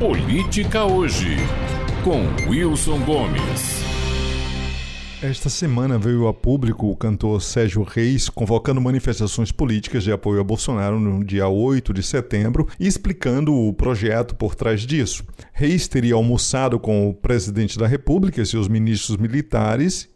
Política Hoje, com Wilson Gomes. Esta semana veio a público o cantor Sérgio Reis convocando manifestações políticas de apoio a Bolsonaro no dia 8 de setembro e explicando o projeto por trás disso. Reis teria almoçado com o presidente da República e seus ministros militares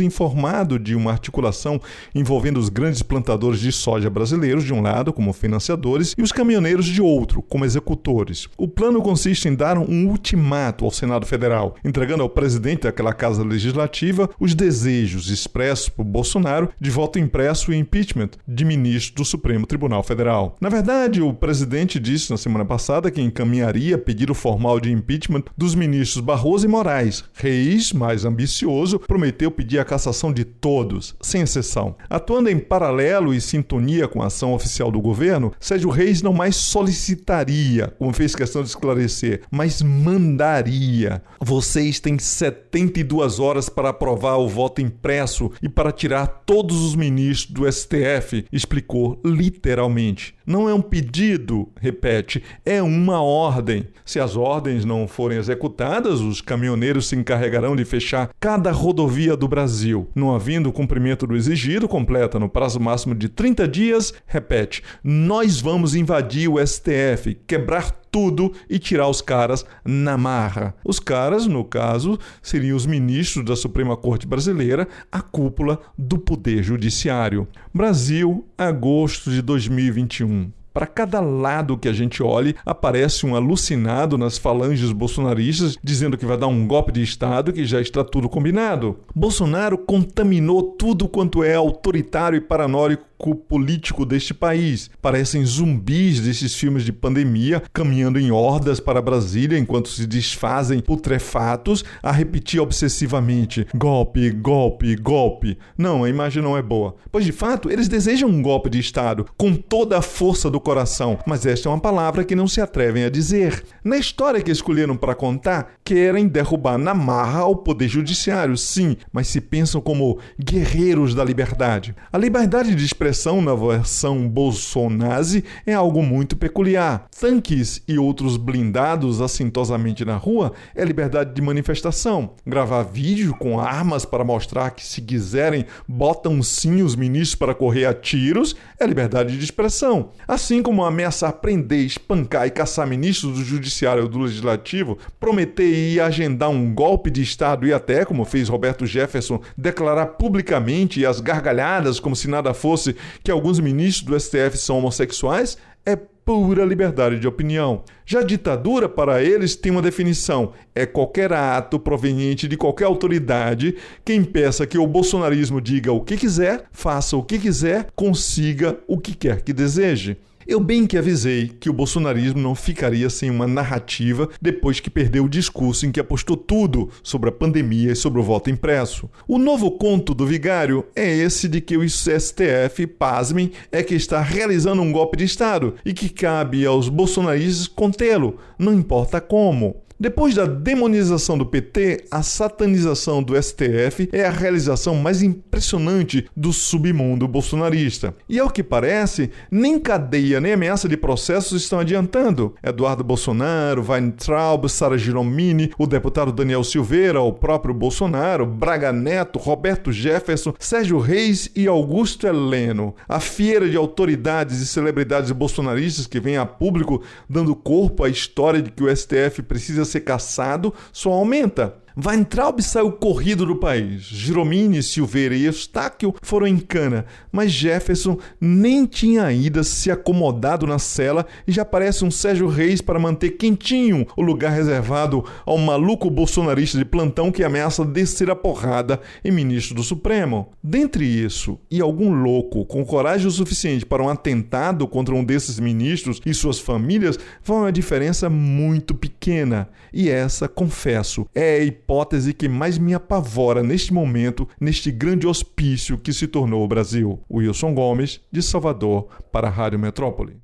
informado de uma articulação envolvendo os grandes plantadores de soja brasileiros de um lado, como financiadores, e os caminhoneiros de outro, como executores. O plano consiste em dar um ultimato ao Senado Federal, entregando ao presidente daquela casa legislativa os desejos expressos por Bolsonaro de voto impresso e impeachment de ministro do Supremo Tribunal Federal. Na verdade, o presidente disse na semana passada que encaminharia pedido formal de impeachment dos ministros Barroso e Moraes. Reis, mais ambicioso, prometeu pedir a cassação de todos, sem exceção. Atuando em paralelo e sintonia com a ação oficial do governo, Sérgio Reis não mais solicitaria, como fez questão de esclarecer, mas mandaria. Vocês têm 72 horas para aprovar o voto impresso e para tirar todos os ministros do STF, explicou literalmente. Não é um pedido, repete, é uma ordem. Se as ordens não forem executadas, os caminhoneiros se encarregarão de fechar cada rodovia do Brasil. Não havendo cumprimento do exigido, completa no prazo máximo de 30 dias, repete: nós vamos invadir o STF, quebrar tudo e tirar os caras na marra. Os caras, no caso, seriam os ministros da Suprema Corte Brasileira, a cúpula do Poder Judiciário. Brasil, agosto de 2021. Para cada lado que a gente olhe, aparece um alucinado nas falanges bolsonaristas dizendo que vai dar um golpe de Estado que já está tudo combinado. Bolsonaro contaminou tudo quanto é autoritário e paranoico político deste país. Parecem zumbis desses filmes de pandemia, caminhando em hordas para Brasília enquanto se desfazem putrefatos a repetir obsessivamente: golpe, golpe, golpe. Não, a imagem não é boa. Pois de fato, eles desejam um golpe de Estado com toda a força do coração, mas esta é uma palavra que não se atrevem a dizer. Na história que escolheram para contar, querem derrubar na marra o poder judiciário, sim, mas se pensam como guerreiros da liberdade. A liberdade de expressão na versão bolsonazi é algo muito peculiar. Tanques e outros blindados assintosamente na rua é liberdade de manifestação. Gravar vídeo com armas para mostrar que, se quiserem, botam sim os ministros para correr a tiros é liberdade de expressão. Assim como ameaçar prender, espancar e caçar ministros do Judiciário ou do Legislativo, prometer e agendar um golpe de Estado e até, como fez Roberto Jefferson, declarar publicamente e as gargalhadas como se nada fosse que alguns ministros do STF são homossexuais é pura liberdade de opinião. Já ditadura, para eles, tem uma definição: é qualquer ato proveniente de qualquer autoridade que impeça que o bolsonarismo diga o que quiser, faça o que quiser, consiga o que quer que deseje. Eu bem que avisei que o bolsonarismo não ficaria sem uma narrativa depois que perdeu o discurso em que apostou tudo sobre a pandemia e sobre o voto impresso. O novo conto do vigário é esse de que o STF, pasmem, é que está realizando um golpe de Estado e que cabe aos bolsonaristas contê-lo, não importa como. Depois da demonização do PT, a satanização do STF é a realização mais impressionante do submundo bolsonarista. E ao que parece, nem cadeia nem ameaça de processos estão adiantando. Eduardo Bolsonaro, Weintraub, Sara Giromini, o deputado Daniel Silveira, o próprio Bolsonaro, Braga Neto, Roberto Jefferson, Sérgio Reis e Augusto Heleno. A feira de autoridades e celebridades bolsonaristas que vem a público dando corpo à história de que o STF precisa ser caçado só aumenta. Weintraub saiu corrido do país. Giromini, Silveira e Eustáquio foram em cana, mas Jefferson nem tinha ainda se acomodado na cela e já aparece um Sérgio Reis para manter quentinho o lugar reservado ao maluco bolsonarista de plantão que ameaça descer a porrada em ministro do Supremo. Dentre isso e algum louco com coragem o suficiente para um atentado contra um desses ministros e suas famílias, vai uma diferença muito pequena. E essa, confesso, é a hipótese que mais me apavora neste momento, neste grande hospício que se tornou o Brasil. Wilson Gomes, de Salvador, para a Rádio Metrópole.